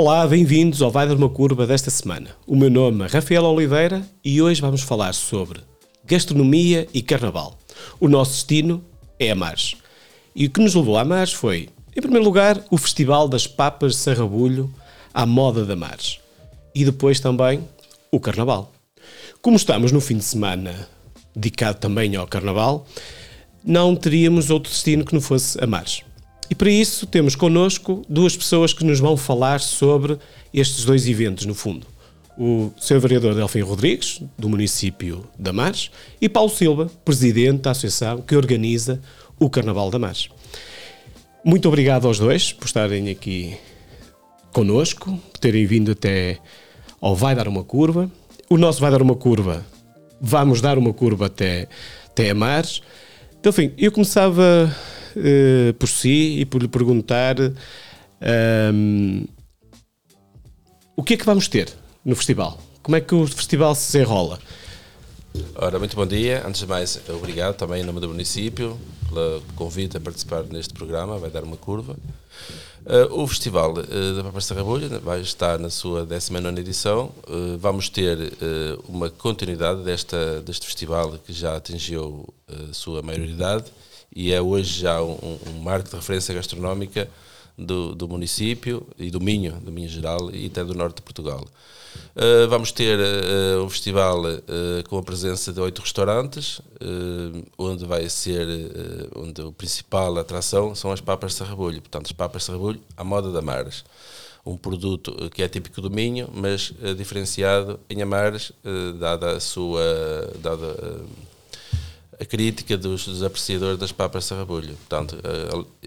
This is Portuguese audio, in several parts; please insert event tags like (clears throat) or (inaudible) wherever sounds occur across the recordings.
Olá, bem-vindos ao Vai Dar uma Curva desta semana. O meu nome é Rafael Oliveira e hoje vamos falar sobre gastronomia e carnaval. O nosso destino é Amares. E o que nos levou a Amares foi, em primeiro lugar, o Festival das Papas de Sarrabulho à moda de Amares. E depois também o Carnaval. Como estamos no fim de semana dedicado também ao Carnaval, não teríamos outro destino que não fosse Amares. E para isso temos connosco duas pessoas que nos vão falar sobre estes dois eventos, no fundo. O Sr. Vereador Delfim Rodrigues, do município de Amares, e Paulo Silva, presidente da associação que organiza o Carnaval de Amares. Muito obrigado aos dois por estarem aqui connosco, por terem vindo até ao Vai Dar Uma Curva. O nosso Vai Dar Uma Curva, vamos dar uma curva até, até Amares. Delfim, eu começava uh, por si e por lhe perguntar um, ehm, o que é que vamos ter no festival? Como é que o festival se enrola? Ora, muito bom dia. Antes de mais, obrigado também em nome do município pelo convite a participar neste programa, vai dar uma curva. Uh, o Festival uh, da Papa Sarrabulha vai estar na sua 19 edição. Uh, vamos ter uma continuidade desta, deste festival que já atingiu a sua maioridade e é hoje já um, um marco de referência gastronómica do, do, município e do Minho, do Minho Geral e até do norte de Portugal. Uh, vamos ter uh, um festival uh, com a presença de oito restaurantes, onde vai ser, onde a principal atração são as papas de sarrabulho, portanto as papas de sarrabulho à moda da Mares. Um produto que é típico do Minho, mas diferenciado em Amares, dada a sua dada, a crítica dos, dos, apreciadores das papas de sarrabulho. Portanto,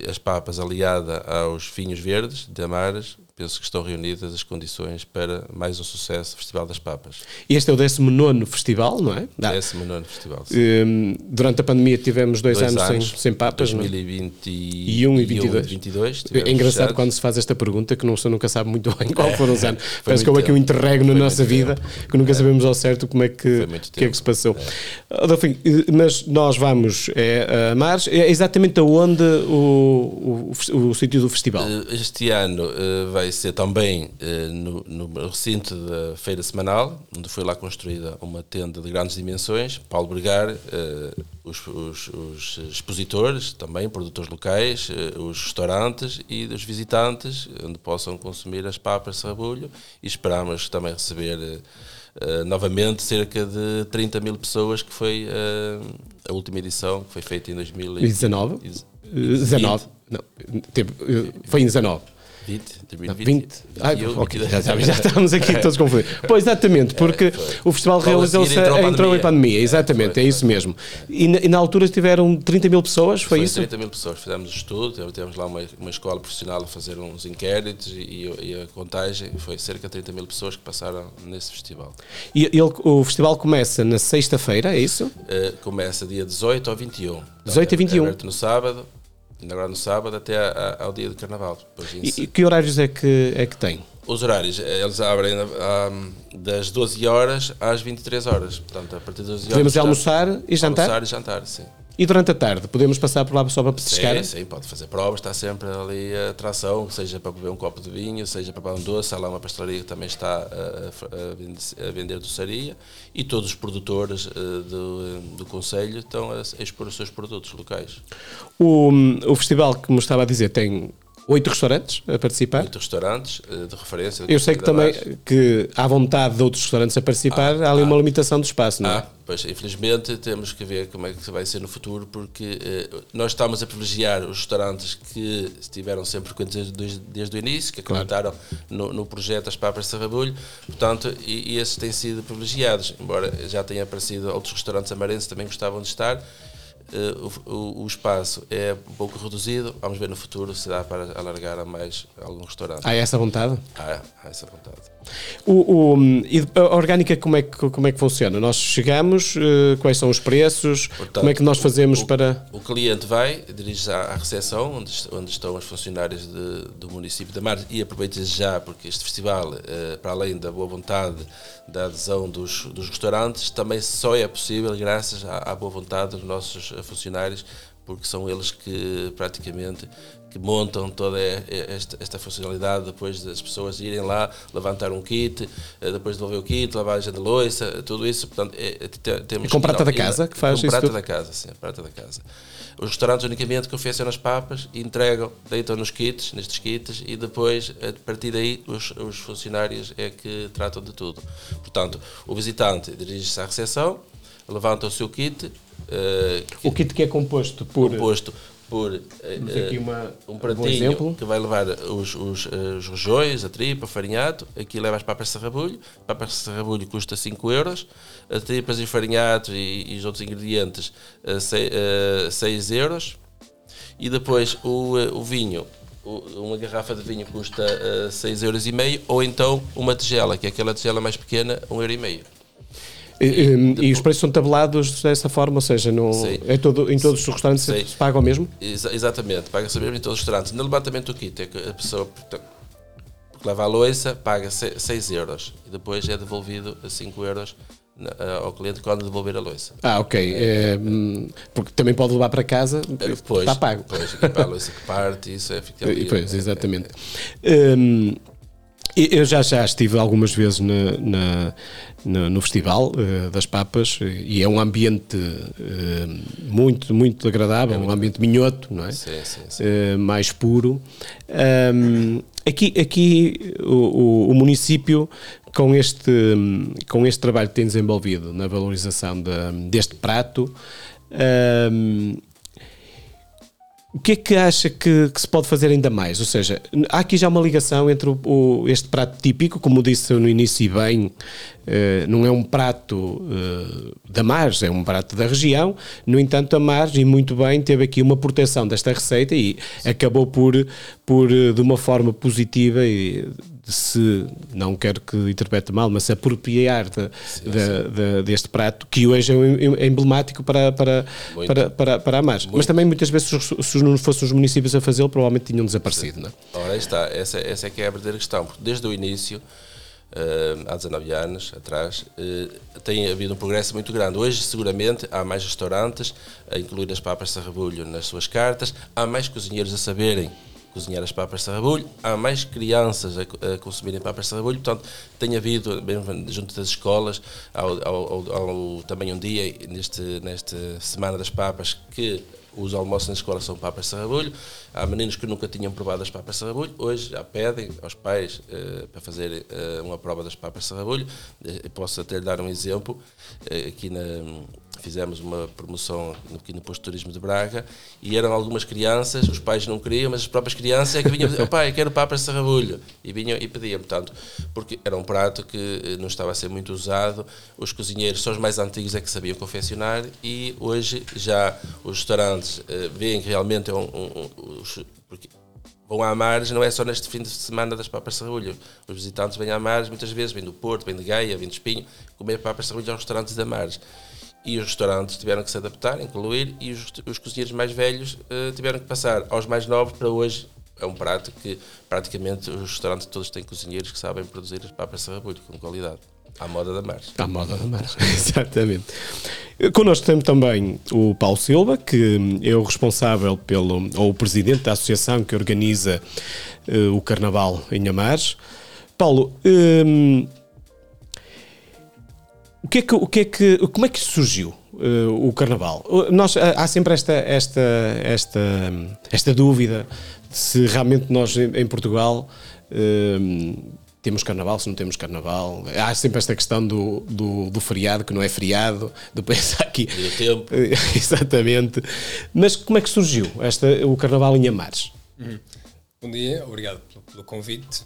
as papas aliada aos vinhos verdes de Amares penso que estão reunidas as condições para mais um sucesso Festival das Papas. Este é o 19 festival, não é? 19 festival. Um, durante a pandemia tivemos dois, dois anos, anos, sem, sem papas. 2021 é? e 22. 22 é engraçado fechados. quando se faz esta pergunta que não, se nunca sabe muito bem qual foram os anos. (laughs) Parece que houve aqui um interregno na nossa vida que nunca é. sabemos ao certo como é que, que, é que se passou. É. Enfim, mas nós vamos é, a Mares, é exatamente aonde o, o, o, o sítio do festival? Eh, este ano uh, vai ser também uh, no, no, recinto da Feira Semanal, onde foi lá construída uma tenda de grandes dimensões para albergar uh, os, os, os, expositores, também produtores locais, uh, os restaurantes e os visitantes, onde possam consumir as papas de sabulho e esperamos também receber novamente cerca de 30 mil pessoas, que foi a última edição, que foi feita em 2019. 19. Não, foi em 19. 20, 2020, 20, ah, okay, já, já, estamos aqui todos confundidos. (laughs) Pois, exatamente, porque é, o festival realizou-se, entrou, em pandemia, exatamente, é, é isso mesmo. E na, e na, altura tiveram 30 mil pessoas, foi, foi isso? 30 mil pessoas, fizemos estudo, tivemos lá uma, uma escola profissional a fazer uns inquéritos e, e, a contagem, foi cerca de 30 mil pessoas que passaram nesse festival. E ele, o festival começa na sexta-feira, é isso? Uh, começa dia 18 ao 21. 18 a 21. É aberto no sábado agora no sábado até ao dia do Carnaval. E, e, que horários é que, é que tem? Os horários, eh, eles abrem um, das 12 horas às 23 horas. Portanto, a partir das 12 horas. Podemos almoçar e jantar? Almoçar e jantar, sim. E durante a tarde, podemos passar por lá só para pescar? Sim, sim, pode fazer provas, está sempre ali a atração, seja para beber um copo de vinho, seja para beber um doce, há lá uma pastelaria que também está a, a, a vender doçaria e todos os produtores uh, do, do Conselho estão a, expor os seus produtos locais. O, o festival, como estava a dizer, tem oito restaurantes a participar? Oito restaurantes eh, de referência. Eu sei que também que há vontade de outros restaurantes a participar, ah, há ali ah, uma limitação de espaço, não é? Ah, pois, infelizmente temos que ver como é que vai ser no futuro, porque eh, nós estamos a privilegiar os restaurantes que estiveram sempre frequentes desde, desde o início, que acreditaram claro. no, no, projeto As Papas de Sarrabulho, portanto, e, e esses têm sido privilegiados, embora já tenha aparecido outros restaurantes amarenses também gostavam de estar, uh, o, o, espaço é um pouco reduzido. Vamos ver no futuro se dá para alargar a mais algum restaurante. Há essa vontade? Há, há essa vontade. O, o, e a orgânica, como é, que, como é que funciona? Nós chegamos, uh, quais são os preços? Portanto, como é que nós fazemos o, para. O cliente vai, dirige-se à, à recepção, onde, onde estão os funcionários de, do município da Mar, e aproveita já, porque este festival, uh, para além da boa vontade da adesão dos, dos restaurantes, também só é possível graças à, à boa vontade dos nossos funcionários porque são eles que praticamente que montam toda esta, esta, funcionalidade depois das pessoas irem lá, levantar um kit, eh, depois devolver o kit, lavagem de louça, tudo isso. Portanto, é, é temos e com prata da casa que faz com isso? prata da casa, sim, prata da casa. Os restaurantes unicamente confeccionam as papas, entregam, deitam nos kits, nestes kits, e depois, a partir daí, os, os funcionários é que tratam de tudo. Portanto, o visitante dirige-se à recepção, levanta o seu kit. Uh, o kit que é composto por. Composto por uh, uma, um pratinho um que vai levar os, os, os rojões, a tripa, o farinhado. Aqui leva as papas de sarrabulho. Papas de sarrabulho custa 5 euros. As tripas e farinhados e, e os outros ingredientes, uh, 6 euros. E depois o, o vinho, uma garrafa de vinho custa uh, 6,5 euros. Ou então uma tigela, que é aquela tigela mais pequena, 1,5 euro. E, e, e, os preços são tabelados dessa forma, ou seja, no, é todo, em todos os restaurantes Sim. se paga o mesmo? Ex exatamente, paga-se mesmo em todos os restaurantes. No levantamento do kit, é a pessoa que leva a louça paga 6 euros e depois é devolvido a 5 euros ao cliente quando devolver a louça. Ah, ok. É, porque também pode levar para casa, depois, está pago. Depois, a louça que parte, isso é fica. Pois, exatamente. É, um, eu já, já estive algumas vezes na, na, na, no Festival uh, das Papas e é um ambiente uh, muito, muito agradável, é muito um ambiente minhoto, não é? Sim, sim, sim. Uh, mais puro. Um, aqui aqui o, o, o, município, com este, com este trabalho que tem desenvolvido na valorização de, deste prato, um, o que é que acha que, que, se pode fazer ainda mais? Ou seja, há aqui já uma ligação entre o, o, este prato típico, como disse no início e bem, uh, não é um prato uh, da Mars, é um prato da região. No entanto, a Mars, e muito bem, teve aqui uma proteção desta receita e acabou por, por de uma forma positiva e de se, não quero que interprete mal, mas se apropriar de, sim, de, sim. De, deste prato, que hoje é emblemático para, para, para, para, para a Mar. Mas também muitas vezes, se não fossem os municípios a fazê-lo, provavelmente tinham desaparecido. Não é? Ora, aí está, essa, essa é que é a verdadeira questão, porque desde o início. Uh, há 19 anos atrás, uh, tem havido um progresso muito grande. Hoje, seguramente, há mais restaurantes a incluir as papas de sarrabulho nas suas cartas, há mais cozinheiros a saberem cozinhar as papas de sarrabulho, há mais crianças a, a consumirem papas de sarrabulho, portanto, tem havido, junto das escolas, ao, ao, ao, também um dia, neste, nesta Semana das Papas, que os almoços na escola são papas de sarrabulho. Há meninos que nunca tinham provado as papas de sarrabulho, hoje já pedem aos pais uh, para fazer uh, uma prova das papas de sarrabulho. Uh, posso até lhe dar um exemplo. aqui na, fizemos uma promoção aqui no Posto de Turismo de Braga e eram algumas crianças, os pais não queriam, mas as próprias crianças é que vinham dizer, pai, quero papas de sarrabulho. E vinham e pediam, portanto, porque era um prato que não estava a ser muito usado, os cozinheiros, só os mais antigos é que sabiam confeccionar e hoje já os restaurantes uh, veem que realmente é um, um, um porque vão à Mares, não é só neste fim de semana das papas de sarrabulho. Os visitantes vêm à Mares, muitas vezes vêm do Porto, vêm de Gaia, vêm de Espinho, comer papas de sarrabulho aos restaurantes da Mares e os restaurantes tiveram que se adaptar, incluir, e os, os cozinheiros mais velhos uh, tiveram que passar aos mais novos para hoje. É um prato que praticamente os restaurantes todos têm cozinheiros que sabem produzir as papas de sarrabulho com qualidade. À moda da Mars. À moda da Mars, (laughs) exatamente. Connosco temos também o Paulo Silva, que é o responsável pelo, ou o presidente da associação que organiza uh, o Carnaval em Amares. Paulo, um, o que é que, o que, é que como é que surgiu uh, o Carnaval? Nós, há sempre esta, esta, esta, esta dúvida se realmente nós em, Portugal uh, temos Carnaval, se não temos Carnaval. Há sempre esta questão do, do, do feriado, que não é feriado, (laughs) depois há aqui... E o tempo. (laughs) Exatamente. Mas como é que surgiu esta, o Carnaval em Amares? Uhum. Bom dia, obrigado pelo, pelo convite.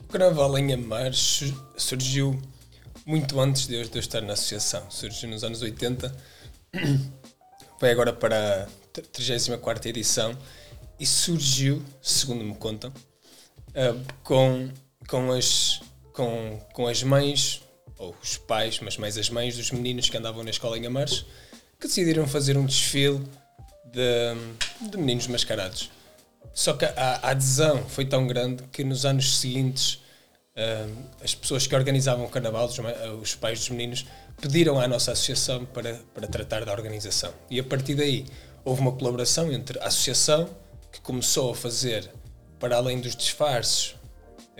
O Carnaval em Amares surgiu muito antes de eu, de eu estar na associação. Surgiu nos anos 80, (clears throat) foi agora para a 34 edição e surgiu, segundo me contam, uh, com, com, as, com, com as mães, ou os pais, mas mais as mães dos meninos que andavam na escola em Amares, que decidiram fazer um desfile de, de meninos mascarados. Só que a, adesão foi tão grande que nos anos seguintes Uh, as pessoas que organizavam o carnaval, os, os, pais dos meninos, pediram à nossa associação para, para tratar da organização. E a partir daí houve uma colaboração entre a associação, que começou a fazer, para além dos disfarces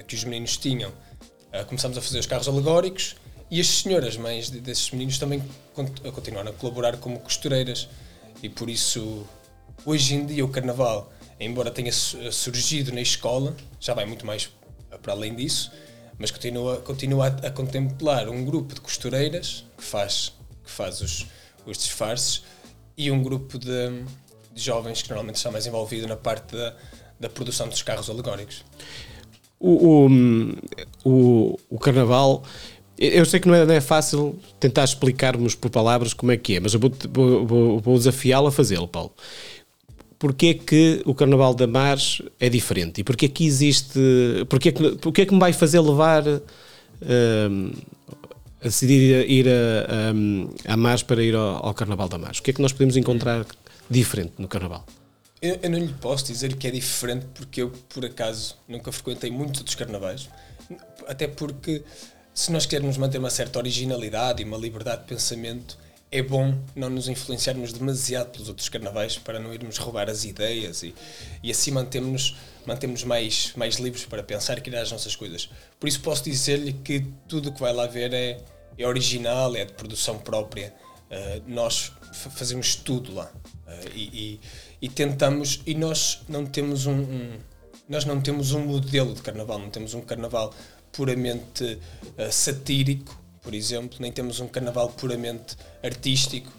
que os meninos tinham, uh, começámos a fazer os carros alegóricos e as senhoras mães desses meninos também continuaram a colaborar como costureiras. E por isso, hoje em dia, o carnaval, embora tenha surgido na escola, já vai muito mais para além disso, mas continua, continua a, a contemplar um grupo de costureiras que faz, que faz os, os disfarces e um grupo de, de jovens que normalmente está mais envolvido na parte da, da produção dos carros alegóricos. O, o, o, o carnaval eu sei que não é, não é, fácil tentar explicarmos por palavras como é que é, mas eu vou, vou, vou desafiá-lo a fazê-lo, Paulo. Porquê que o Carnaval da Mares é diferente? E porquê que existe... Porquê que, porquê que me vai fazer levar... Um, a decidir ir a, a, a Mares para ir ao, ao, Carnaval da Mares? O que é que nós podemos encontrar diferente no Carnaval? Eu, eu, não lhe posso dizer que é diferente porque eu, por acaso, nunca frequentei muito dos carnavais. Até porque se nós queremos manter uma certa originalidade e uma liberdade de pensamento, é bom não nos influenciarmos demasiado pelos outros carnavais para não irmos roubar as ideias e, e assim mantemos mantemos mais, mais livres para pensar e criar as nossas coisas. Por isso posso dizer-lhe que tudo o que vai lá ver é, é original, é de produção própria. Uh, nós fazemos tudo lá uh, e, e, e, tentamos e nós não temos um, um, nós não temos um modelo de carnaval, não temos um carnaval puramente uh, satírico, por exemplo, nem temos um carnaval puramente artístico.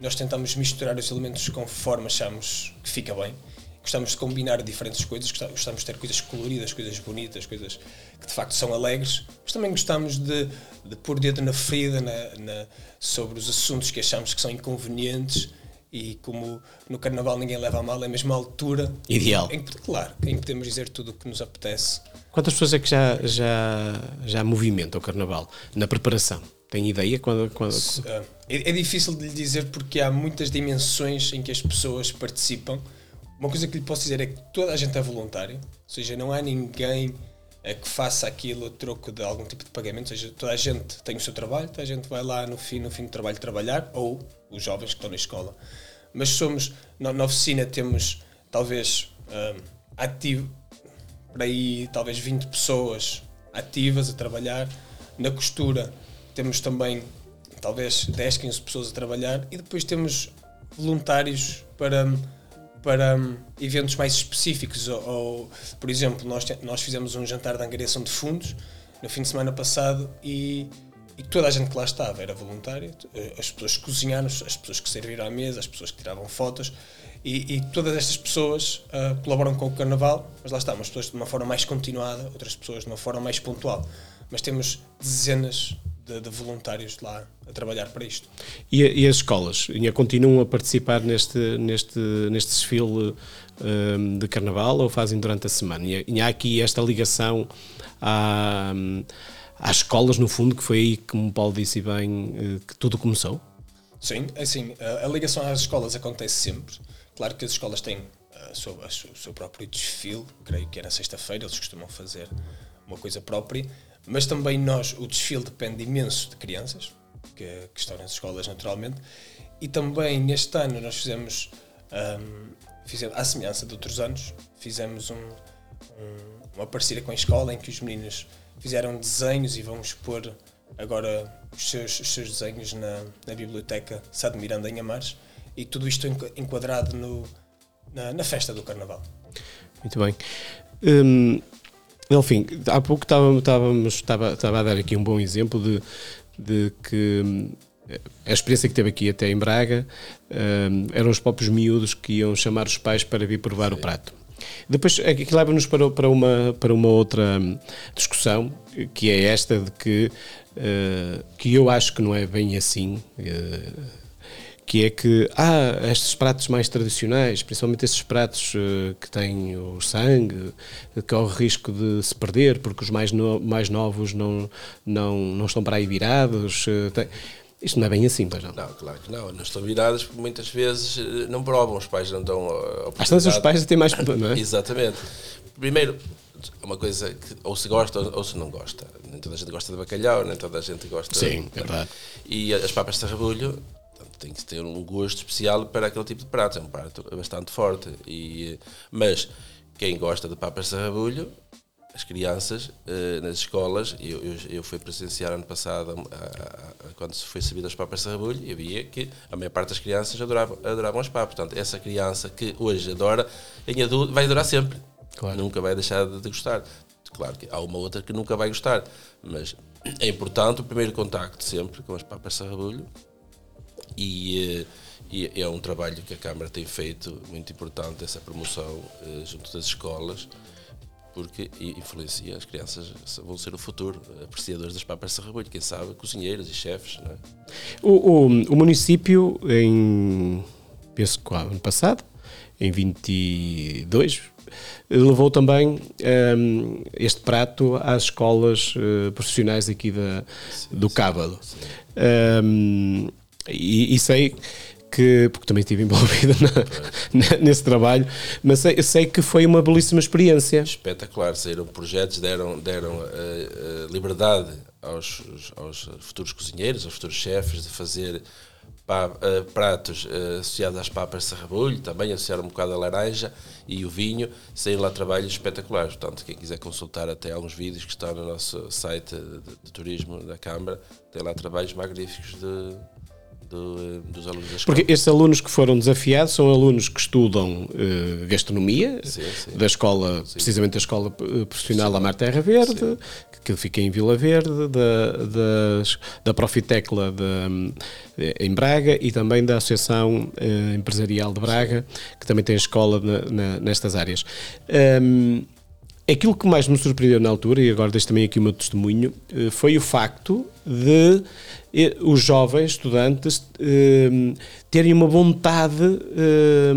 Nós tentamos misturar os elementos conforme achamos que fica bem. Gostamos de combinar diferentes coisas, gostamos de ter coisas coloridas, coisas bonitas, coisas que de facto são alegres, mas também gostamos de, de pôr dedo na ferida na, na, sobre os assuntos que achamos que são inconvenientes e como no carnaval ninguém leva a mal, é a mesma altura. Ideal. Em, claro, em que podemos dizer tudo o que nos apetece Quantas pessoas é que já, já, já movimentam o Carnaval na preparação? Tem ideia? Quando, quando... É, é difícil de lhe dizer porque há muitas dimensões em que as pessoas participam. Uma coisa que lhe posso dizer é que toda a gente é voluntário, ou seja, não há ninguém que faça aquilo a troco de algum tipo de pagamento, ou seja, toda a gente tem o seu trabalho, toda a gente vai lá no fim, no fim do trabalho trabalhar, ou os jovens que estão na escola. Mas somos, na, na oficina temos talvez um, ativo, para aí talvez 20 pessoas ativas a trabalhar. Na costura temos também talvez 10, 15 pessoas a trabalhar e depois temos voluntários para, para eventos mais específicos. Ou, ou, por exemplo, nós, nós fizemos um jantar de angariação de fundos no fim de semana passado e, e toda a gente que lá estava era voluntária. As pessoas que cozinharam, as pessoas que serviram à mesa, as pessoas que tiravam fotos. E, e, todas estas pessoas uh, colaboram com o Carnaval, mas lá está, umas pessoas de uma forma mais continuada, outras pessoas de uma forma mais pontual. Mas temos dezenas de, de voluntários lá a trabalhar para isto. E, e as escolas ainda continuam a participar neste, neste, neste desfile um, de Carnaval ou fazem durante a semana? E, e há aqui esta ligação à, às escolas, no fundo, que foi aí, como o Paulo disse bem, eh, que tudo começou? Sim, assim, a, a ligação às escolas acontece sempre Claro que as escolas têm uh, seu, o seu próprio desfile, creio que era sexta-feira, eles costumam fazer uma coisa própria, mas também nós, o desfile depende imenso de crianças, que, que estão nas escolas naturalmente, e também neste ano nós fizemos, um, fizemos à semelhança de outros anos, fizemos um, um, uma parceria com a escola em que os meninos fizeram desenhos e vamos pôr agora os seus, os seus desenhos na, na biblioteca Sá Miranda em Amares e tudo isto enquadrado no, na, na festa do Carnaval. Muito bem. Hum, Delfim, há pouco estávamos, estava, estava a dar aqui um bom exemplo de, de que hum, a experiência que teve aqui até em Braga um, eram os próprios miúdos que iam chamar os pais para vir provar Sim. o prato. Depois, aqui leva-nos para, para, uma, para uma outra hum, discussão, que é esta de que, uh, que eu acho que não é bem assim. Uh, que é que há ah, estes pratos mais tradicionais, principalmente estes pratos uh, que têm o sangue, que corre o risco de se perder porque os mais, no, mais novos não, não, não estão para aí virados. Uh, tem... Isto não é bem assim, pois não? Não, claro que não. Não estão virados porque muitas vezes eh, não provam, os pais não dão a Às vezes os pais têm mais... Não é? (coughs) Exatamente. Primeiro, uma coisa que ou se gosta ou se não gosta. Nem toda a gente gosta de bacalhau, nem toda a gente gosta... Sim, é verdade. E as papas de rabulho tem que ter um gosto especial para aquele tipo de prato. É um prato bastante forte. E, mas quem gosta de papas de sarrabulho, as crianças uh, nas escolas, eu, eu, eu, fui presenciar ano passado, a, a, a, quando se foi sabido as papas de sarrabulho, e via que a maior parte das crianças adoravam, adoravam as papas. Portanto, essa criança que hoje adora, em adulto, vai adorar sempre. Claro. Nunca vai deixar de, de gostar. Claro que há uma outra que nunca vai gostar, mas é importante o primeiro contacto sempre com as papas de sarrabulho e, eh, e, é um trabalho que a Câmara tem feito muito importante, essa promoção eh, junto das escolas, porque influencia as crianças, vão ser o futuro, apreciadores das papas de sarrabulho, quem sabe, cozinheiros e chefes. É? O, o, o, município, em, penso que ano passado, em 22, levou também um, ehm, este prato às escolas uh, profissionais aqui da, sim, do Cábado. Um, e, e, sei que, porque também estive envolvido (laughs) nesse trabalho, mas sei, sei, que foi uma belíssima experiência. Espetacular, saíram projetos, deram, deram uh, uh, liberdade aos, aos futuros cozinheiros, aos futuros chefes de fazer uh, pratos uh, associados às papas de sarrabulho, também associaram um bocado a laranja e o vinho, saíram lá trabalhos espetaculares. Portanto, quem quiser consultar até alguns vídeos que estão no nosso site de, de turismo da Câmara, tem lá trabalhos magníficos de, do, dos alunos da escola. Porque estes alunos que foram desafiados são alunos que estudam uh, gastronomia, sim, sim. da escola, sim. precisamente da escola profissional Amar Terra Verde, que fica em Vila Verde, da, da, da Profitecla de, em Braga e também da Associação uh, Empresarial de Braga, que também tem escola na, na, nestas áreas. Um, aquilo que mais me surpreendeu na altura, e agora deixo também aqui o meu testemunho, uh, foi o facto de os jovens estudantes eh, terem uma vontade eh,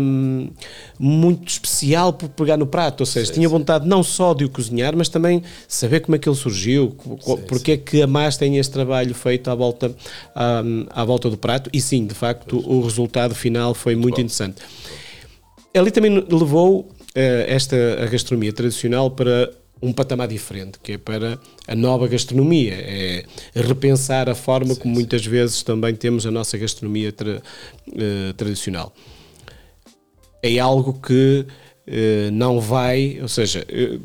muito especial por pegar no prato, ou seja, sim, tinha vontade não só de o cozinhar, mas também saber como é que ele surgiu, sim, porque sim. é que a MAS tem este trabalho feito à volta, à, à, volta do prato, e sim, de facto, o resultado final foi muito, muito interessante. Ali também levou esta a gastronomia tradicional para um patamar diferente, que é para a nova gastronomia, é repensar a forma sim, como sim. muitas vezes também temos a nossa gastronomia tra, uh, tradicional. É algo que uh, não vai, ou seja, uh,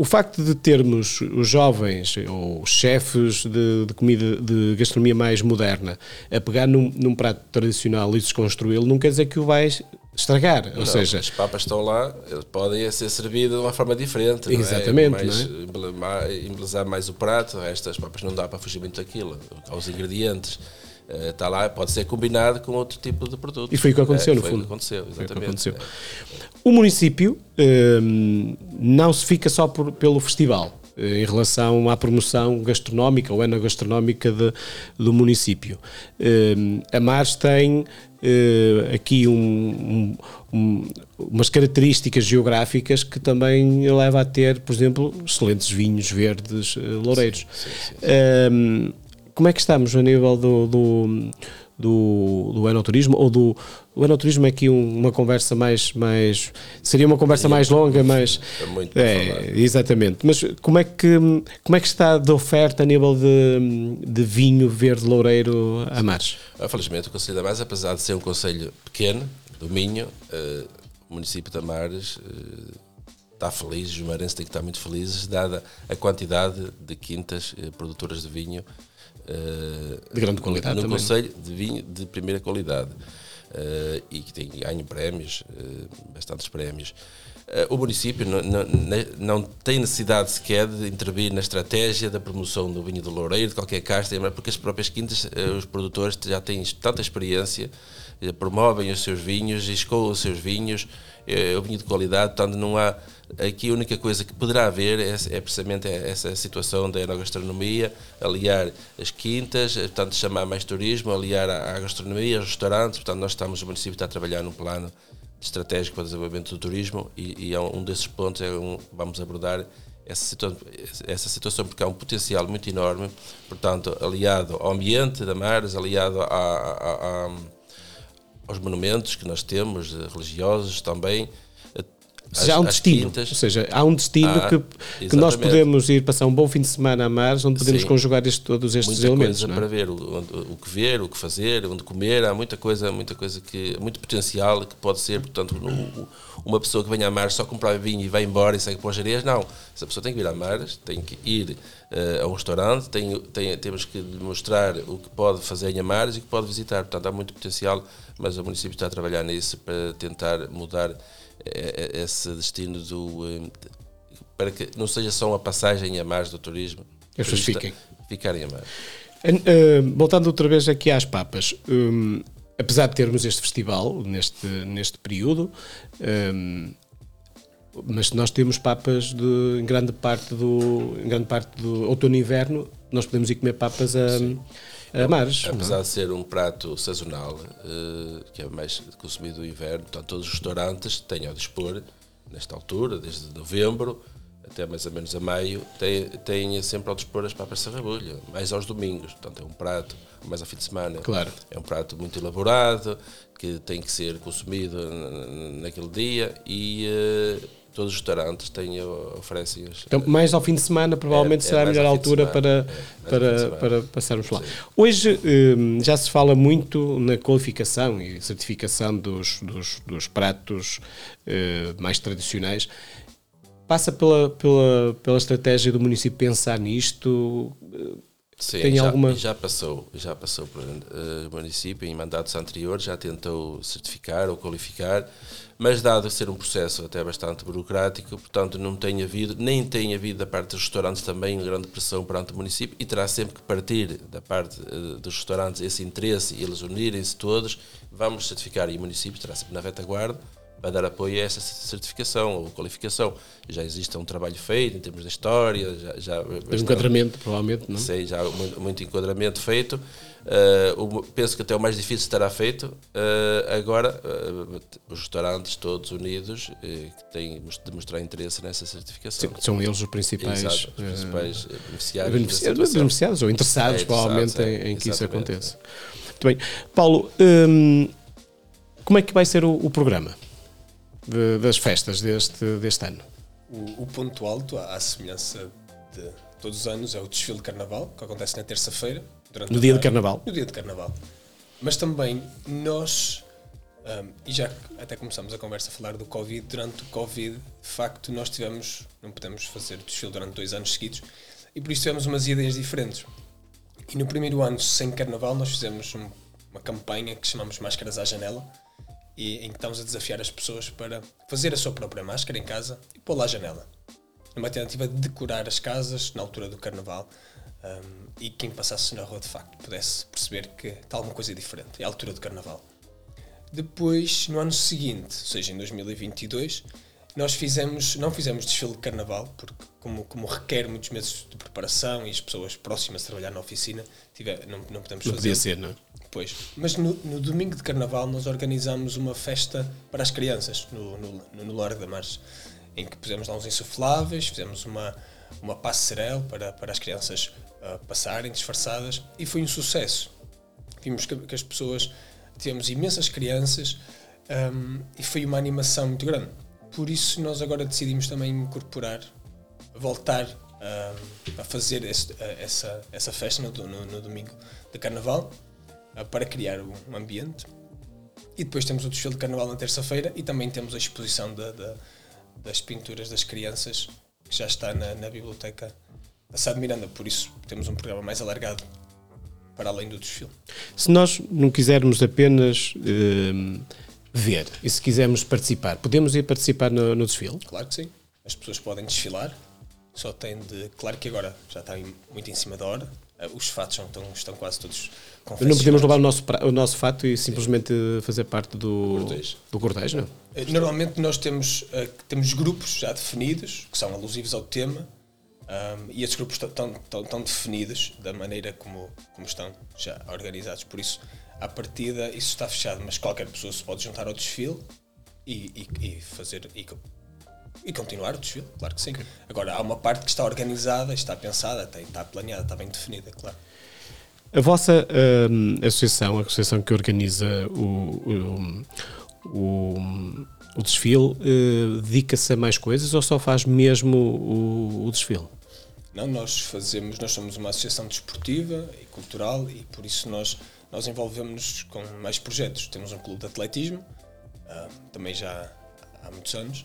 o facto de termos os jovens ou chefes de, de, comida de gastronomia mais moderna a pegar num, num prato tradicional e desconstruí-lo não quer dizer que o vais estragar. Ou não, seja, as papas estão lá, podem ser servidas de uma forma diferente. Exatamente. Não é? Mais, é? embelezar mais o prato, estas papas não dá para fugir muito daquilo, aos ingredientes. Está eh, lá, pode ser combinado com outro tipo de produto. E foi o que aconteceu, é, no fundo. aconteceu, exatamente. O, aconteceu. É. o município um, não se fica só por, pelo festival eh, em relação à promoção gastronómica ou enogastronómica de, do município. Um, a Mars tem uh, aqui um, um, umas características geográficas que também leva a ter, por exemplo, excelentes vinhos verdes uh, loureiros. Sim, sim, sim, como é que estamos a nível do, do do, do enoturismo? Ou do o enoturismo é aqui um, uma conversa mais mais seria uma conversa mais longa mas é muito é, exatamente. Mas como é que como é que está de oferta a nível de, de vinho verde loureiro a mares ah, felizmente o Conselho da Mares apesar de ser um conselho pequeno do Minho uh, o município de Amares uh, está feliz, os marenses têm que estar muito felizes, dada a quantidade de quintas uh, produtoras de vinho uh, de grande qualidade no, no Conselho de vinho de primeira qualidade uh, e que tem ganho prémios, uh, bastantes prémios. O município não, não, não, tem necessidade sequer de intervir na estratégia da promoção do vinho do Loureiro, de qualquer casta, porque as próprias quintas, os produtores já têm tanta experiência, promovem os seus vinhos, escoam os seus vinhos, é o vinho de qualidade, portanto não há Aqui a única coisa que poderá haver é, é precisamente essa situação da enogastronomia, aliar as quintas, eh, portanto chamar mais turismo, aliar à gastronomia, aos restaurantes, portanto nós estamos, o município está a trabalhar num plano estratégico para o desenvolvimento do turismo e, e é um desses pontos é um, vamos abordar essa situação, essa situação porque há um potencial muito enorme, portanto, aliado ao ambiente da Mares, aliado a, a, a, aos monumentos que nós temos, religiosos também, seja, há um destino. Quintas. Ou seja, há um destino ah, que, que nós podemos ir passar um bom fim de semana a mares, onde podemos Sim. conjugar este, todos estes muita elementos. Coisa é? para ver o, o, que ver, o que fazer, onde comer, há muita coisa, muita coisa que muito potencial que pode ser, portanto, no, uma pessoa que venha a mares só comprar vinho e vai embora e segue para os areias, não. Essa pessoa tem que ir a mares, tem que ir uh, a um restaurante, tem, tem, temos que lhe mostrar o que pode fazer em Amares e o que pode visitar. Portanto, há muito potencial, mas o município está a trabalhar nisso para tentar mudar esse destino do. para que não seja só uma passagem a mais do turismo. As pessoas fiquem. Ficarem a mais. Uh, voltando outra vez aqui às papas, um, apesar de termos este festival neste, neste período, um, mas nós temos papas de, em grande parte do em grande parte do outono e inverno, nós podemos ir comer papas a, Sim mares. Apesar não? de ser um prato sazonal, uh, que é mais consumido no inverno, portanto, todos os restaurantes têm ao dispor, nesta altura, desde novembro até mais ou menos a maio, têm, têm sempre ao dispor as papas de sarrabulho, mais aos domingos. Portanto, é um prato, mais ao fim de semana. Claro. É um prato muito elaborado, que tem que ser consumido naquele dia e. Todos os restaurantes têm, oferecem as, então, mais ao fim de semana provavelmente é, será é a melhor altura para, é, para, para passarmos lá. Sim. Hoje um, já se fala muito na qualificação e certificação dos, dos, dos pratos uh, mais tradicionais. Passa pela, pela, pela estratégia do município pensar nisto? Sim, Tem já, alguma... já passou, já passou por uh, município em mandatos anteriores, já tentou certificar ou qualificar mas dado ser um processo até bastante burocrático, portanto não tem havido, nem tem havido da parte dos restaurantes também grande pressão perante o município e terá sempre que partir da parte uh, dos restaurantes esse interesse e eles unirem-se todos, vamos certificar e o município estará sempre na retaguarda para dar apoio a essa certificação ou qualificação. Já existe um trabalho feito em termos da história, já, já bastante, enquadramento, provavelmente, não? Sei, já muito, muito enquadramento feito. Uh, penso que até o mais difícil estará feito. Uh, agora, uh, os restaurantes todos unidos que têm de mostrar interesse nessa certificação. Sim, são eles os principais, Exato, os principais beneficiários. Beneficiados, beneficiados ou interessados, é, provavelmente, é, em, em que isso aconteça. Muito bem. Paulo, hum, como é que vai ser o, o programa? De, das festas deste, deste ano? O, o, ponto alto, à semelhança de todos os anos, é o desfile de carnaval, que acontece na terça-feira. No dia de carnaval? No dia de carnaval. Mas também nós, um, e já até começamos a conversa a falar do Covid, durante o Covid, de facto, nós tivemos, não podemos fazer desfile durante dois anos seguidos, e por isso tivemos umas ideias diferentes. E no primeiro ano, sem carnaval, nós fizemos um, uma campanha que chamamos Máscaras à Janela, e em que estamos a desafiar as pessoas para fazer a sua própria máscara em casa e pô-la à janela. Numa tentativa de decorar as casas na altura do carnaval um, e quem passasse na rua de facto pudesse perceber que está alguma coisa diferente, é a altura do carnaval. Depois, no ano seguinte, ou seja, em 2022, nós fizemos, não fizemos desfile de carnaval, porque como, como requer muitos meses de preparação e as pessoas próximas a trabalhar na oficina, tiver, não, não podemos não fazer. Podia ser, não é? Pois, mas no, no, domingo de carnaval nós organizamos uma festa para as crianças no, no, no Largo da Marcha, em que pusemos lá uns insufláveis, fizemos uma, uma passerelle para, para as crianças uh, passarem disfarçadas e foi um sucesso. Vimos que, que as pessoas, tivemos imensas crianças um, e foi uma animação muito grande. Por isso nós agora decidimos também incorporar, voltar um, a fazer esse, essa, essa festa no, no, no domingo de carnaval eh, para criar um ambiente. E depois temos o desfile de carnaval na terça-feira e também temos a exposição das pinturas das crianças que já está na, na biblioteca da Sá de Miranda, por isso temos um programa mais alargado para além do desfile. Se nós não quisermos apenas ver e se quisermos participar, podemos ir participar no, no desfile? Claro que sim. As pessoas podem desfilar, só tem de. Claro que agora já está muito em cima da hora, eh, os fatos estão, estão quase todos não podemos levar o nosso, o nosso fato e simplesmente Sim. fazer parte do cortejo. do cortejo, não? Eh, normalmente nós temos, uh, temos grupos já definidos, que são alusivos ao tema, um, e esses grupos estão, estão, estão, definidos da maneira como, como estão já organizados. Por isso, à partida, isso está fechado, mas qualquer pessoa se pode juntar ao desfile e, e, e fazer. E, e continuar o desfile, claro que sim. Okay. Agora, há uma parte que está organizada, está pensada, está, planeada, está bem definida, claro. A vossa uh, associação, a associação que organiza o, o, o, o desfile, eh, dedica-se a mais coisas ou só faz mesmo o, o desfile? Não, nós fazemos, nós somos uma associação desportiva e cultural e por isso nós, nós envolvemos-nos com mais projetos. Temos um clube de atletismo, uh, também já há muitos anos,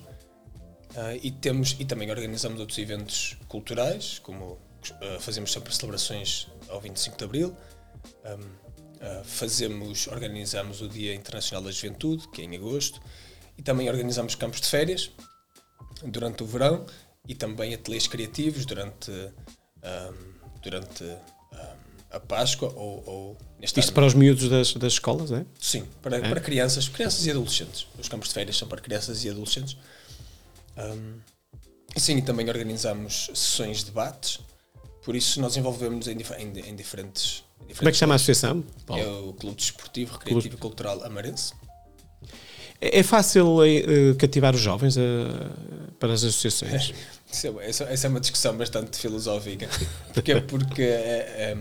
uh, e, temos, e também organizamos outros eventos culturais, como uh, fazemos sempre celebrações ao 25 de Abril, um, fazemos, organizamos o Dia Internacional da Juventude, que é em agosto, e também organizamos campos de férias durante o verão e também ateliês criativos durante, durante a Páscoa ou, ou Isto ano. para os miúdos das, das escolas, é? Sim, para, é? para crianças, crianças e adolescentes. Os campos de férias são para crianças e adolescentes. Um, sim, e também organizamos sessões de debates, por isso nós envolvemos em, em, em diferentes, diferentes. Como é que chama a associação? Paulo? É o Clube Desportivo, Recreativo Clube. e Cultural Amarense. É, é fácil uh, cativar os jovens uh, para as associações? (laughs) É, essa, essa é uma discussão bastante filosófica. Porque, porque é, é,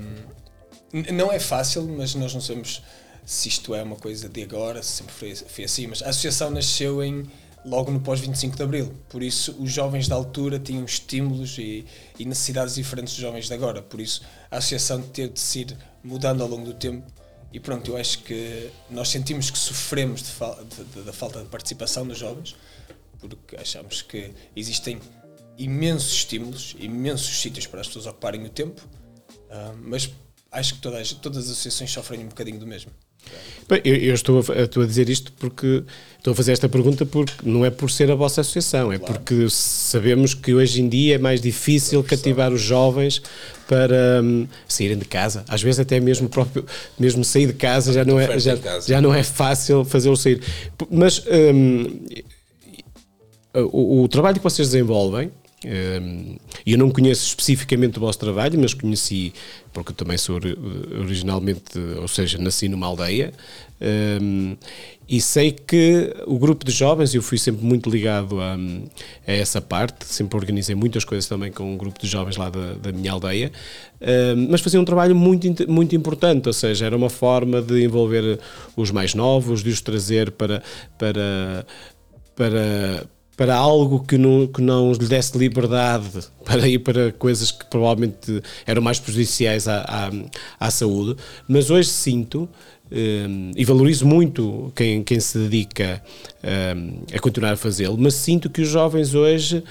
não é fácil, mas nós não sabemos se isto é uma coisa de agora, se sempre foi, foi assim. Mas a associação nasceu em logo no pós-25 de Abril. Por isso, os jovens da altura tinham estímulos e, e, necessidades diferentes dos jovens de agora. Por isso, a associação teve de se ir mudando ao longo do tempo e pronto, eu acho que nós sentimos que sofremos da falta de participação dos jovens, porque achamos que existem imensos estímulos, imensos sítios para as pessoas ocuparem o tempo, uh, mas acho que todas, todas as associações sofrem um bocadinho do mesmo. Bem, eu, eu estou, a, estou, a, dizer isto porque estou a fazer esta pergunta porque não é por ser a vossa associação, é claro. porque sabemos que hoje em dia é mais difícil cativar os jovens para um, saírem de casa. Às vezes até mesmo próprio, mesmo sair de casa já não é já, já não é fácil fazê-lo sair. Mas um, o, o trabalho que vocês desenvolvem eu não conheço especificamente o vosso trabalho, mas conheci, porque eu também sou originalmente, ou seja, nasci numa aldeia, e sei que o grupo de jovens, eu fui sempre muito ligado a, a, essa parte, sempre organizei muitas coisas também com um grupo de jovens lá da, da minha aldeia, mas fazia um trabalho muito, muito importante, ou seja, era uma forma de envolver os mais novos, de os trazer para. para para, para algo que não, que não lhe desse liberdade (laughs) para ir para coisas que provavelmente eram mais prejudiciais à, à, à saúde, mas hoje sinto um, e valorizo muito quem, quem se dedica um, a continuar a fazê-lo, mas sinto que os jovens hoje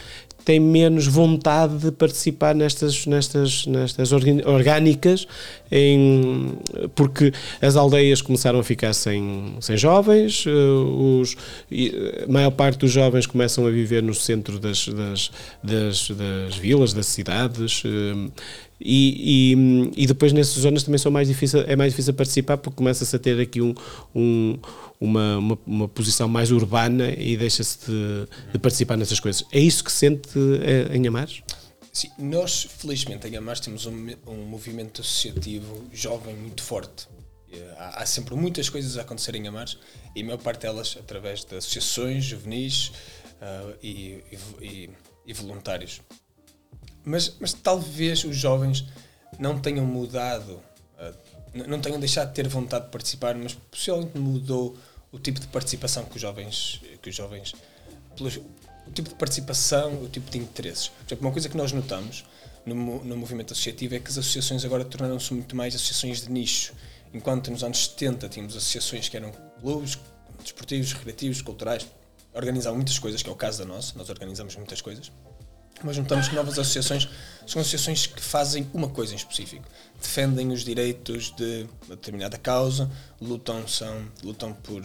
têm menos vontade de participar nestas, nestas, nestas orgânicas, em, porque as aldeias começaram a ficar sem, sem jovens, eh, os, a maior parte dos jovens começam a viver no centro das, das, das, das vilas, das cidades, eh, e, e, e, depois nessas zonas também são mais difícil, é mais difícil participar porque começa-se a ter aqui um, um uma, uma, uma, posição mais urbana e deixa-se de, de, participar nessas coisas. É isso que sente eh, em Amares? Sim, nós felizmente em Amares temos um, um movimento associativo jovem muito forte. Eh, há, há, sempre muitas coisas a acontecer em Amares e a maior parte delas através de associações juvenis uh, e, e, e, voluntários. Mas, mas talvez os jovens não tenham mudado, uh, não tenham deixado de ter vontade de participar, mas possivelmente mudou o tipo de participação que os jovens, que os jovens pelos, o tipo de participação, o tipo de interesses. Por exemplo, uma coisa que nós notamos no, no movimento associativo é que as associações agora tornaram-se muito mais associações de nicho. Enquanto nos anos 70 tínhamos associações que eram clubes desportivos, recreativos, culturais, organizavam muitas coisas, que é o caso da nossa, nós organizamos muitas coisas mas juntamos que novas associações são associações que fazem uma coisa em específico. Defendem os direitos de uma determinada causa, lutam, são, lutam por,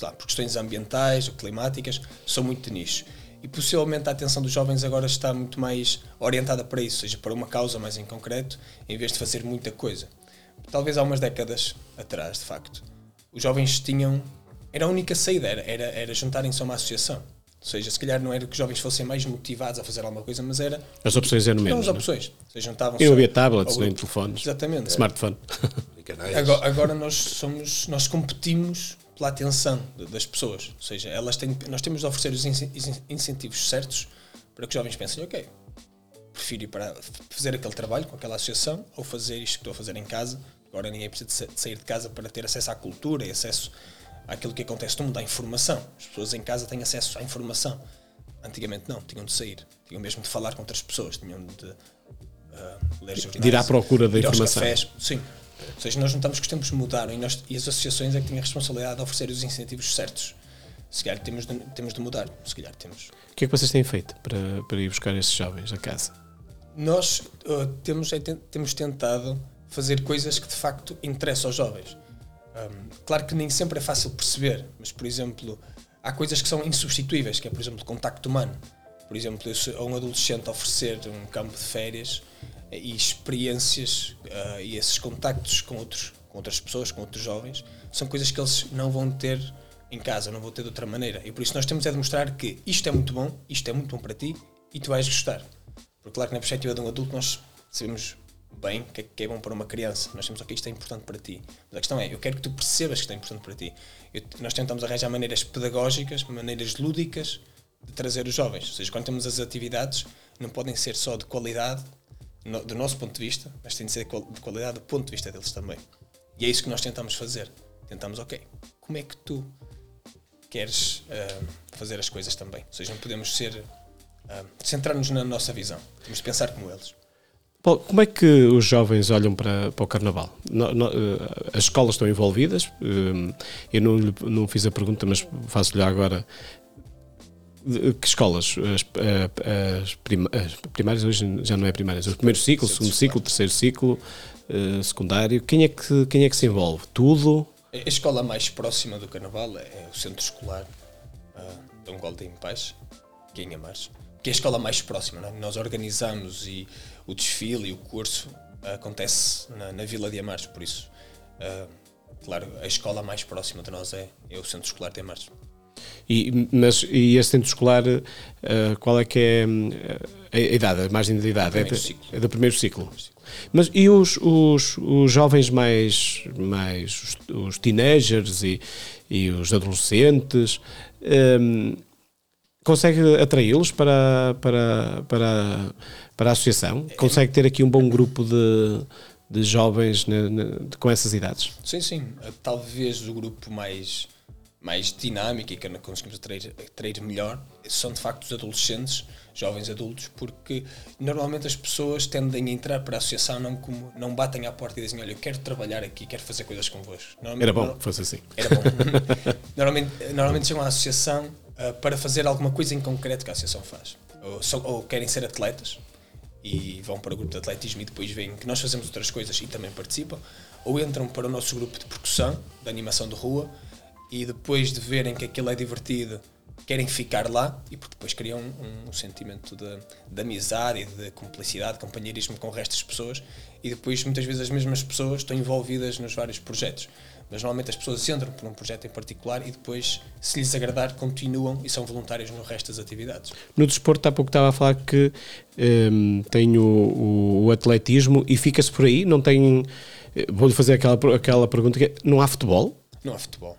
lá, por questões ambientais ou climáticas, são muito de nicho. E possivelmente a atenção dos jovens agora está muito mais orientada para isso, seja para uma causa mais em concreto, em vez de fazer muita coisa. Talvez há umas décadas atrás, de facto, os jovens tinham. Era a única saída, era, era, era juntarem-se a uma associação ou seja, se calhar não era que os jovens fossem mais motivados a fazer alguma coisa, mas era. As opções eram menos. As é? opções. Ou seja, juntavam Eu havia tablets, nem telefones. Exatamente. Smartphone. agora, agora, nós somos. Nós competimos pela atenção das pessoas. Ou seja, elas têm, nós temos de oferecer os incentivos certos para que os jovens pensem, ok, prefiro ir para fazer aquele trabalho com aquela associação ou fazer isto que estou a fazer em casa. Agora ninguém precisa de sair de casa para ter acesso à cultura e acesso àquilo que acontece no mundo, à informação. As pessoas em casa têm acesso à informação. Antigamente não, tinham de sair, tinham mesmo de falar com outras pessoas, tinham de uh, ler jornais. De ir à procura da informação. Cafés. Sim. Ou seja, nós notamos que os tempos mudaram e, nós, e as associações é que têm a responsabilidade de oferecer os incentivos certos. Se calhar temos de, temos de mudar, se calhar temos. O que é que vocês têm feito para, para ir buscar esses jovens a casa? Nós uh, temos, é, temos tentado fazer coisas que de facto interessam aos jovens. Um, claro que nem sempre é fácil perceber, mas por exemplo, há coisas que são insubstituíveis, que é por exemplo contacto humano. Por exemplo, a um adolescente oferecer um campo de férias e experiências uh, e esses contactos com, outros, com outras pessoas, com outros jovens, são coisas que eles não vão ter em casa, não vão ter de outra maneira. E por isso nós temos é de mostrar que isto é muito bom, isto é muito bom para ti e tu vais gostar. Porque claro que na perspectiva de um adulto nós sabemos bem que é, que é bom para uma criança. Nós temos, ok, isto é importante para ti. Mas a questão é, eu quero que tu percebas que isto é importante para ti. Eu, nós tentamos arranjar maneiras pedagógicas, maneiras lúdicas de trazer os jovens. Ou seja, quando temos as atividades, não podem ser só de qualidade no, do nosso ponto de vista, mas têm de ser de qualidade do ponto de vista deles também. E é isso que nós tentamos fazer. Tentamos, ok, como é que tu queres uh, fazer as coisas também? Ou seja, não podemos ser. Uh, centrar-nos na nossa visão. Temos de pensar como eles. Paulo, como é que os jovens olham para, para o Carnaval? No, no, eh, as escolas estão envolvidas. Eu não, não fiz a pergunta, mas faço-lhe agora. Que escolas? As, as, prim, as, primárias hoje já não é primárias. O primeiro ciclo, o segundo ciclo, o terceiro ciclo, secundário. Quem é, que, quem é que se envolve? Tudo? A escola mais próxima do Carnaval é o Centro Escolar uh, Dom Golden Paz, é em Amares, que é a escola mais próxima. É? Nós organizamos e o desfile e o curso acontece na, na, Vila de Amares, por isso, uh, claro, a escola mais próxima de nós é, é o Centro Escolar de Amares. E, mas, e esse centro escolar, uh, qual é que é a, a idade, a margem de idade? É, de, é do primeiro ciclo. Mas e os, os, os jovens mais, mais os, os teenagers e, e os adolescentes, um, consegue atraí-los para, para, para, para a associação? Consegue ter aqui um bom grupo de, de jovens ne, ne, com essas idades? Sim, sim. Talvez o grupo mais mais dinâmica e que conseguimos atrair, atrair melhor são de facto os adolescentes, jovens adultos, porque normalmente as pessoas tendem a entrar para a associação não como não batem à porta e dizem olha eu quero trabalhar aqui, quero fazer coisas convosco. Era bom que fosse assim. Era bom. (laughs) normalmente, normalmente chegam à associação uh, para fazer alguma coisa em concreto que a associação faz. Ou, só, ou querem ser atletas e vão para o grupo de atletismo e depois veem que nós fazemos outras coisas e também participam, ou entram para o nosso grupo de percussão, de animação de rua, e depois de verem que aquilo é divertido, querem ficar lá e porque depois criam um, um sentimento de, de, amizade e de cumplicidade, de companheirismo com o resto das pessoas e depois muitas vezes as mesmas pessoas estão envolvidas nos vários projetos. Mas normalmente as pessoas entram por um projeto em particular e depois, se lhes agradar, continuam e são voluntários no resto das atividades. No desporto, há pouco estava a falar que um, tem o, o, o atletismo e fica-se por aí, não tem. Eh, vou-lhe fazer aquela, aquela pergunta que é, não há futebol? Não há futebol.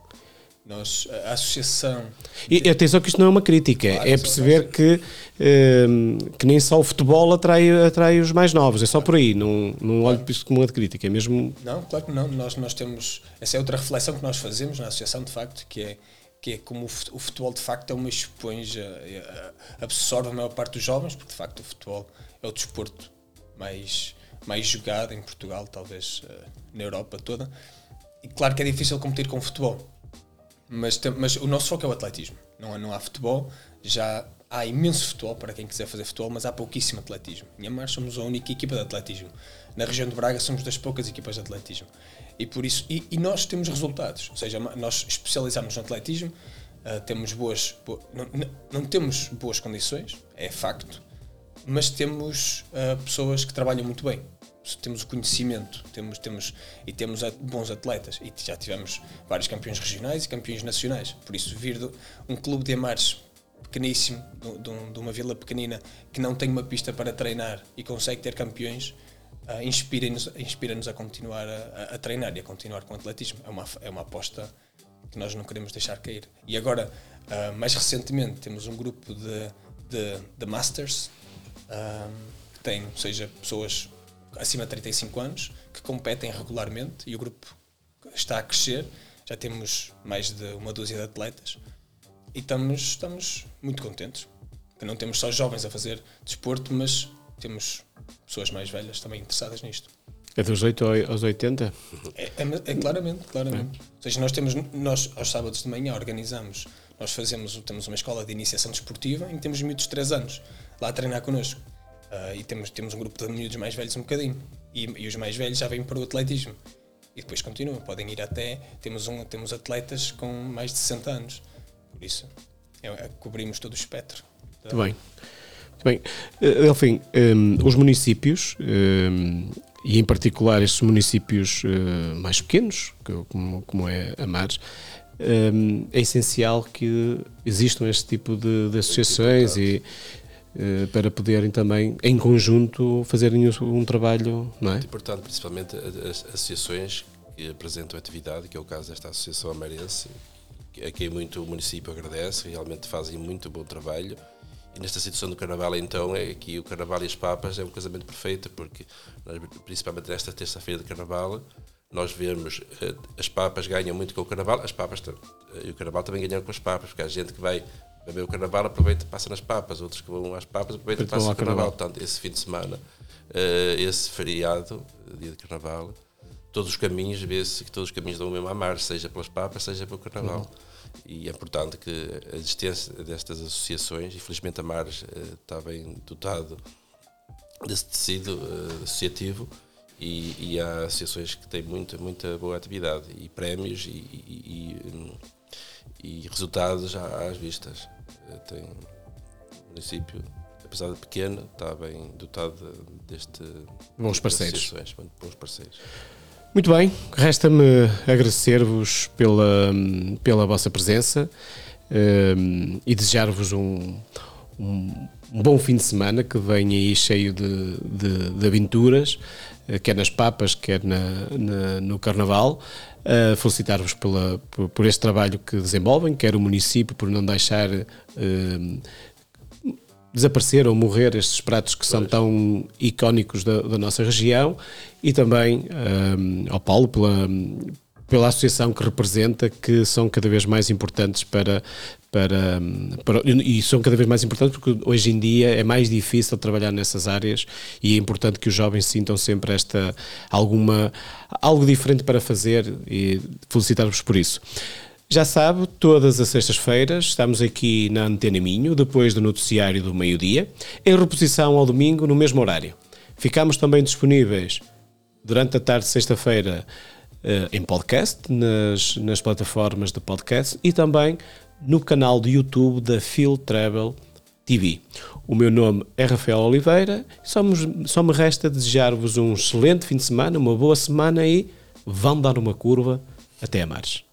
Nós, a associação. E atenção que isto não é uma crítica, claro, é perceber que, um, que nem só o futebol atrai, atrai os mais novos, é só por aí, não, não olho para isso como uma crítica, é mesmo. Não, claro que não. Nós, nós temos. Essa é outra reflexão que nós fazemos na associação, de facto, que é, que é como o futebol de facto é uma esponja, é, absorve a maior parte dos jovens, porque de facto o futebol é o desporto mais, mais jogado em Portugal, talvez eh, na Europa toda. E claro que é difícil competir com o futebol mas, mas o nosso foco é o atletismo. Não não há futebol, já há imenso futebol para quem quiser fazer futebol, mas há pouquíssimo atletismo. Em Amar somos a única equipa de atletismo. Na região de Braga somos das poucas equipas de atletismo. E por isso e, e nós temos resultados, ou seja, nós especializamos no atletismo, uh, temos boas, não, não, não, temos boas condições, é facto, mas temos uh, pessoas que trabalham muito bem temos o conhecimento temos, temos, e temos bons atletas. E já tivemos vários campeões regionais e campeões nacionais. Por isso, vir de um clube de Amares pequeníssimo, de, de uma vila pequenina, que não tem uma pista para treinar e consegue ter campeões, uh, inspira-nos inspira a continuar a, a, treinar e a continuar com o atletismo. É uma, é uma aposta que nós não queremos deixar cair. E agora, uh, mais recentemente, temos um grupo de, de, de Masters, uh, que tem, seja, pessoas acima de 35 anos que competem regularmente e o grupo está a crescer. já temos mais de uma dúzia de atletas e estamos, estamos muito contentes. Que não temos só jovens a fazer desporto, mas temos pessoas mais velhas também interessadas nisto. É dos 8 aos 80? É, é, é claramente, claramente. Ou seja, nós temos, nós aos sábados de manhã organizamos, nós fazemos, temos uma escola de iniciação desportiva em que temos miúdos de 3 anos lá a treinar connosco. Uh, e temos, temos um grupo de miúdos mais velhos um bocadinho. E, e os mais velhos já vêm para o atletismo. E depois continuam, podem ir até. Temos, um, temos atletas com mais de 60 anos. Por isso, é, é, cobrimos todo o espectro. Muito bem. Muito bem. Uh, Delfim, um, os municípios, um, e em particular estes municípios uh, mais pequenos, como, como é Amares, um, é essencial que existam este tipo de, de associações e, para poderem também, em conjunto, fazerem um, trabalho, não é? Muito importante, principalmente as associações que apresentam atividade, que é o caso desta Associação Amarense, a quem muito o município agradece, realmente fazem muito bom trabalho. E nesta situação do Carnaval, então, é que o Carnaval e as Papas é um casamento perfeito, porque principalmente nesta terça-feira de Carnaval, nós vemos uh, as papas ganham muito com o carnaval, as papas uh, e o carnaval também ganham com as papas, porque há gente que vai beber o carnaval, aproveita e passa nas papas, outros que vão às papas, aproveita e passa o carnaval. Portanto, esse fim de semana, uh, esse feriado, dia de carnaval, todos os caminhos, vê-se que todos os caminhos dão o mesmo a mar, seja pelas papas, seja pelo carnaval. Uhum. E é importante que a existência destas associações, infelizmente a Mares está bem dotado desse tecido associativo, e, e, há associações que têm muita, muita boa atividade e prémios e, e, e resultados às vistas. Eh, tem o município, apesar de pequeno, está bem dotado deste bons parceiros. Bons parceiros. Muito bem, resta-me agradecer-vos pela, pela vossa presença um, eh, e desejar-vos um, um, um, bom fim de semana que venha aí cheio de, de, de aventuras. Eh, quer nas papas, quer na, na, no Carnaval. Uh, Felicitar-vos por, por, este trabalho que desenvolvem, quer o município por não deixar uh, desaparecer ou morrer estes pratos que são tão icónicos da, da nossa região. E também uh, ao Paulo pela, pela associação que representa, que são cada vez mais importantes para, para, para, e são cada vez mais importantes porque hoje em dia é mais difícil trabalhar nessas áreas e é importante que os jovens sintam sempre esta alguma algo diferente para fazer e felicitar-vos por isso. Já sabe, todas as sextas-feiras estamos aqui na Antena Minho, depois do noticiário do meio-dia, em reposição ao domingo no mesmo horário. Ficamos também disponíveis durante a tarde de sexta-feira em podcast, nas, nas plataformas de podcast e também no canal do YouTube da Phil Travel TV. O meu nome é Rafael Oliveira, só me, só me resta desejar-vos um excelente fim de semana, uma boa semana e vão dar uma curva até a.